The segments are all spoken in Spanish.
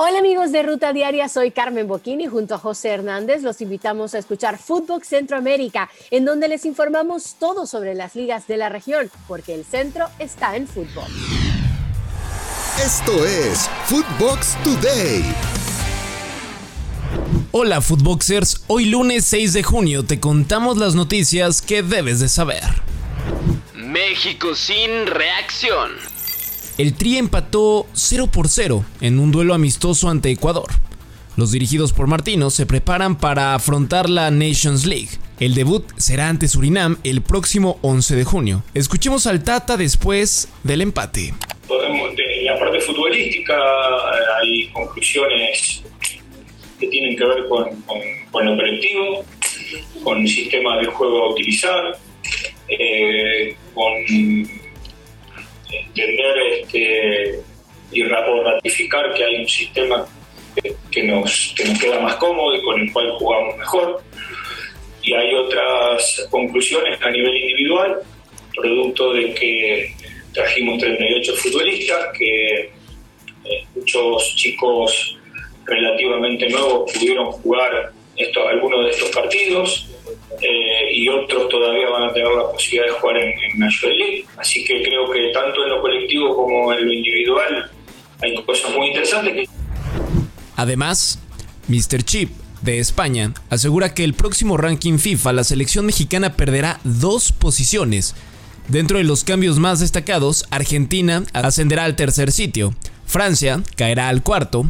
Hola amigos de Ruta Diaria, soy Carmen Boquini junto a José Hernández. Los invitamos a escuchar Fútbol Centroamérica, en donde les informamos todo sobre las ligas de la región, porque el centro está en fútbol. Esto es Footbox Today. Hola Footboxers, hoy lunes 6 de junio te contamos las noticias que debes de saber. México sin reacción. El Tri empató 0 por 0 en un duelo amistoso ante Ecuador. Los dirigidos por Martino se preparan para afrontar la Nations League. El debut será ante Surinam el próximo 11 de junio. Escuchemos al Tata después del empate. En la parte futbolística hay conclusiones que tienen que ver con, con, lo colectivo, con el sistema de juego a utilizar, eh, con entender este, y ratificar que hay un sistema que, nos, nos queda más cómodo y con el cual jugamos mejor. Y hay otras conclusiones a nivel individual, producto de que trajimos 38 futbolistas, que eh, muchos chicos relativamente nuevos pudieron jugar esto, algunos de estos partidos eh, y otros todavía van a tener la posibilidad de jugar en, en National League. Así que creo que tanto en lo colectivo como en lo individual hay cosas muy interesantes. Además, Mr. Chip de España asegura que el próximo ranking FIFA la selección mexicana perderá dos posiciones. Dentro de los cambios más destacados, Argentina ascenderá al tercer sitio, Francia caerá al cuarto,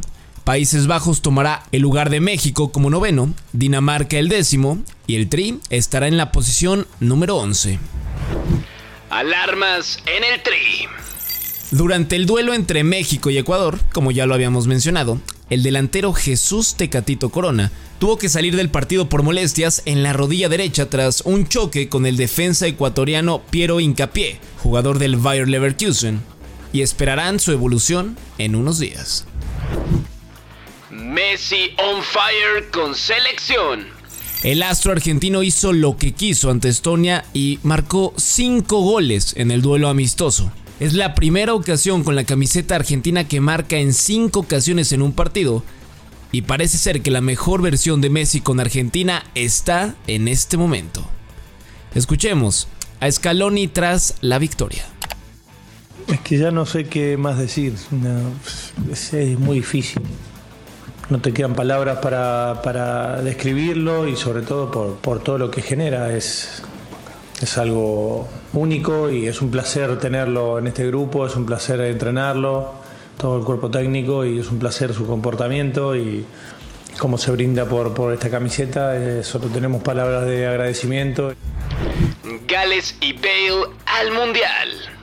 Países Bajos tomará el lugar de México como noveno, Dinamarca el décimo y el Tri estará en la posición número 11. Alarmas en el Tri. Durante el duelo entre México y Ecuador, como ya lo habíamos mencionado, el delantero Jesús Tecatito Corona tuvo que salir del partido por molestias en la rodilla derecha tras un choque con el defensa ecuatoriano Piero Incapié, jugador del Bayer Leverkusen, y esperarán su evolución en unos días. Messi on fire con selección. El astro argentino hizo lo que quiso ante Estonia y marcó 5 goles en el duelo amistoso. Es la primera ocasión con la camiseta argentina que marca en 5 ocasiones en un partido y parece ser que la mejor versión de Messi con Argentina está en este momento. Escuchemos a Scaloni tras la victoria. Es que ya no sé qué más decir, es muy difícil no te quedan palabras para, describirlo y sobre todo por, todo lo que genera. Es, es algo único y es un placer tenerlo en este grupo, es un placer entrenarlo, todo el cuerpo técnico y es un placer su comportamiento y cómo se brinda por, por esta camiseta. solo tenemos palabras de agradecimiento. Gales y Bale al Mundial.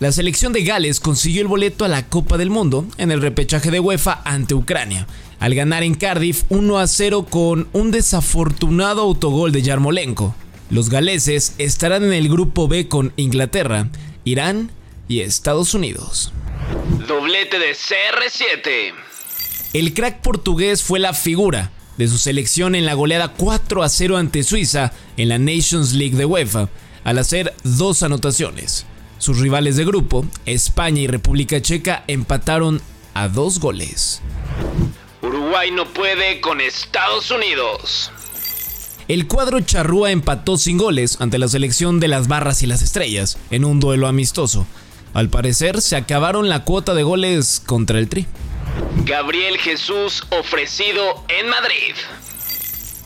La selección de Gales consiguió el boleto a la Copa del Mundo en el repechaje de UEFA ante Ucrania, al ganar en Cardiff 1 a 0 con un desafortunado autogol de Yarmolenko. Los galeses estarán en el grupo B con Inglaterra, Irán y Estados Unidos. Doblete de CR7. El crack portugués fue la figura de su selección en la goleada 4 a 0 ante Suiza en la Nations League de UEFA, al hacer dos anotaciones. Sus rivales de grupo, España y República Checa, empataron a dos goles. Uruguay no puede con Estados Unidos. El cuadro charrúa empató sin goles ante la selección de las barras y las estrellas en un duelo amistoso. Al parecer se acabaron la cuota de goles contra el Tri. Gabriel Jesús ofrecido en Madrid.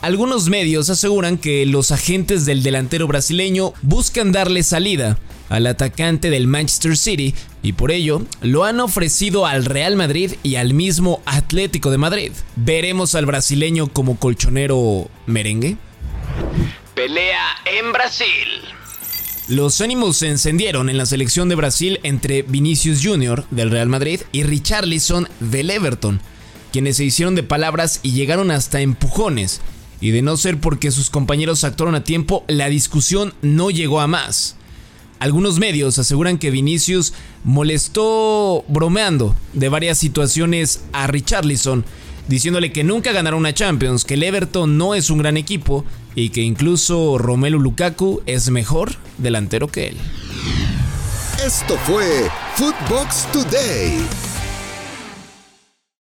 Algunos medios aseguran que los agentes del delantero brasileño buscan darle salida al atacante del Manchester City y por ello lo han ofrecido al Real Madrid y al mismo Atlético de Madrid. ¿Veremos al brasileño como colchonero merengue? Pelea en Brasil. Los ánimos se encendieron en la selección de Brasil entre Vinicius Jr. del Real Madrid y Richarlison del Everton, quienes se hicieron de palabras y llegaron hasta empujones. Y de no ser porque sus compañeros actuaron a tiempo, la discusión no llegó a más. Algunos medios aseguran que Vinicius molestó bromeando de varias situaciones a Richarlison, diciéndole que nunca ganará una Champions, que el Everton no es un gran equipo y que incluso Romelu Lukaku es mejor delantero que él. Esto fue Footbox Today.